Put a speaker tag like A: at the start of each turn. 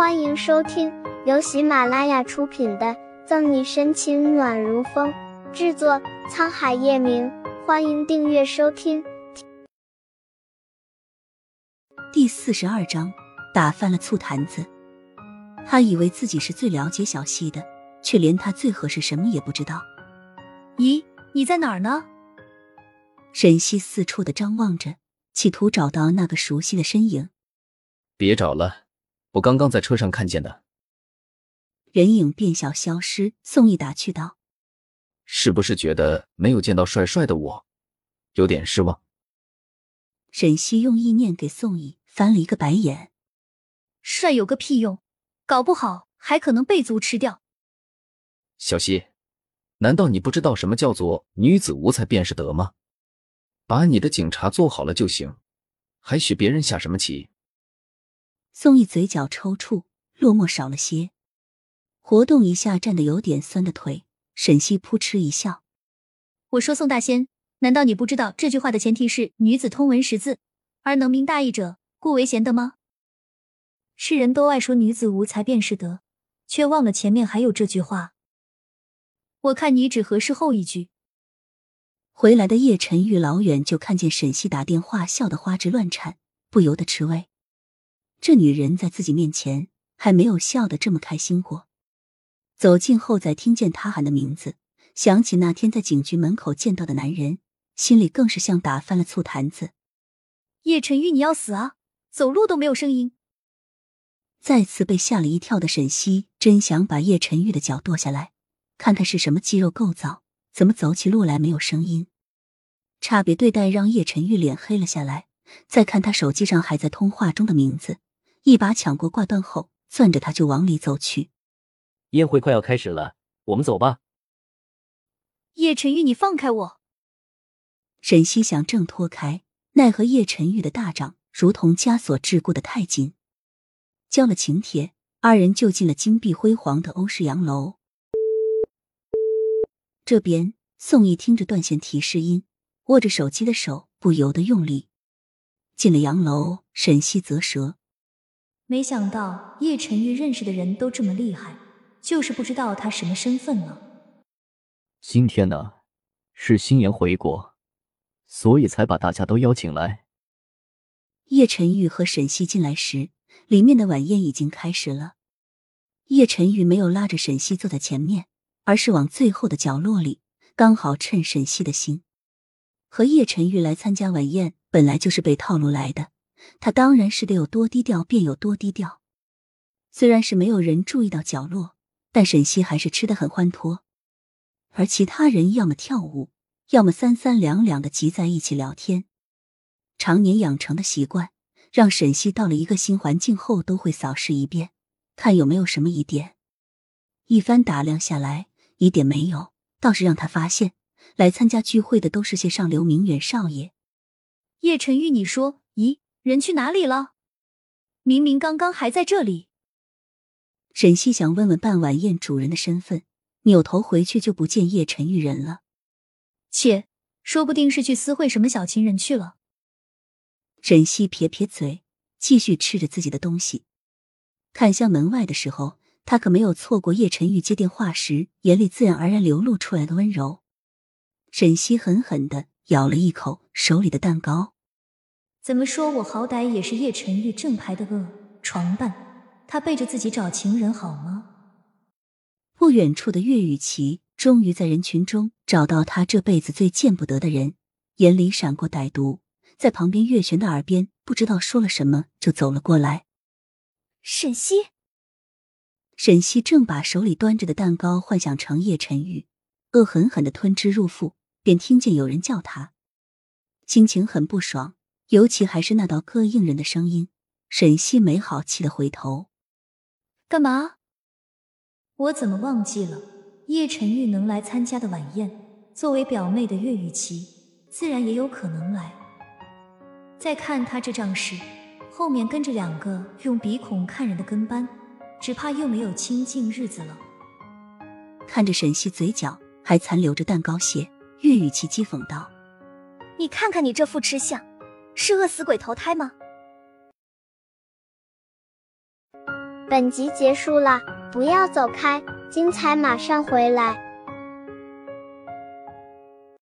A: 欢迎收听由喜马拉雅出品的《赠你深情暖如风》，制作沧海夜明。欢迎订阅收听。
B: 第四十二章，打翻了醋坛子。他以为自己是最了解小溪的，却连他最合适什么也不知道。
C: 咦，你在哪儿呢？
B: 沈西四处的张望着，企图找到那个熟悉的身影。
D: 别找了，我刚刚在车上看见的。
B: 人影变小消失。宋义打趣道：“
D: 是不是觉得没有见到帅帅的我，有点失望？”
B: 沈西用意念给宋义翻了一个白眼：“
C: 帅有个屁用，搞不好还可能被族吃掉。”
D: 小西，难道你不知道什么叫做女子无才便是德吗？把你的警察做好了就行，还许别人下什么棋？
B: 宋义嘴角抽搐，落寞少了些，活动一下站得有点酸的腿。沈西扑哧一笑：“
C: 我说宋大仙，难道你不知道这句话的前提是女子通文识字，而能明大义者，故为贤德吗？世人都爱说女子无才便是德，却忘了前面还有这句话。我看你只合适后一句。”
B: 回来的叶晨玉老远就看见沈西打电话，笑得花枝乱颤，不由得吃味。这女人在自己面前还没有笑得这么开心过。走近后，再听见他喊的名字，想起那天在警局门口见到的男人，心里更是像打翻了醋坛子。
C: 叶晨玉，你要死啊！走路都没有声音。
B: 再次被吓了一跳的沈西，真想把叶晨玉的脚剁下来，看看是什么肌肉构造，怎么走起路来没有声音。差别对待让叶晨玉脸黑了下来。再看他手机上还在通话中的名字。一把抢过挂断后，攥着他就往里走去。
E: 宴会快要开始了，我们走吧。
C: 叶晨玉，你放开我！
B: 沈西想挣脱开，奈何叶晨玉的大掌如同枷锁桎梏的太紧。交了请帖，二人就进了金碧辉煌的欧式洋楼。这边，宋毅听着断线提示音，握着手机的手不由得用力。进了洋楼，沈西啧舌。
C: 没想到叶晨玉认识的人都这么厉害，就是不知道他什么身份了。
E: 今天呢，是新妍回国，所以才把大家都邀请来。
B: 叶晨玉和沈西进来时，里面的晚宴已经开始了。叶晨玉没有拉着沈西坐在前面，而是往最后的角落里，刚好趁沈西的心。和叶晨玉来参加晚宴，本来就是被套路来的。他当然是得有多低调便有多低调。虽然是没有人注意到角落，但沈西还是吃得很欢脱。而其他人要么跳舞，要么三三两两的挤在一起聊天。常年养成的习惯，让沈西到了一个新环境后都会扫视一遍，看有没有什么疑点。一番打量下来，疑点没有，倒是让他发现来参加聚会的都是些上流名媛少爷。
C: 叶晨玉，你说，咦？人去哪里了？明明刚刚还在这里。
B: 沈西想问问办晚宴主人的身份，扭头回去就不见叶晨玉人了。
C: 切，说不定是去私会什么小情人去了。
B: 沈西撇撇嘴，继续吃着自己的东西。看向门外的时候，他可没有错过叶晨玉接电话时眼里自然而然流露出来的温柔。沈西狠狠的咬了一口手里的蛋糕。
C: 怎么说，我好歹也是叶晨玉正牌的恶床伴，他背着自己找情人好吗？
B: 不远处的岳雨琪终于在人群中找到他这辈子最见不得的人，眼里闪过歹毒，在旁边岳璇的耳边不知道说了什么，就走了过来。
C: 沈西，
B: 沈西正把手里端着的蛋糕幻想成叶晨玉，恶狠狠的吞之入腹，便听见有人叫他，心情很不爽。尤其还是那道膈应人的声音，沈西没好气的回头，
C: 干嘛？我怎么忘记了？叶晨玉能来参加的晚宴，作为表妹的岳雨琪，自然也有可能来。再看他这仗势，后面跟着两个用鼻孔看人的跟班，只怕又没有清静日子了。
B: 看着沈西嘴角还残留着蛋糕屑，岳雨琪讥讽道：“
F: 你看看你这副吃相！”是饿死鬼投胎吗？
A: 本集结束了，不要走开，精彩马上回来。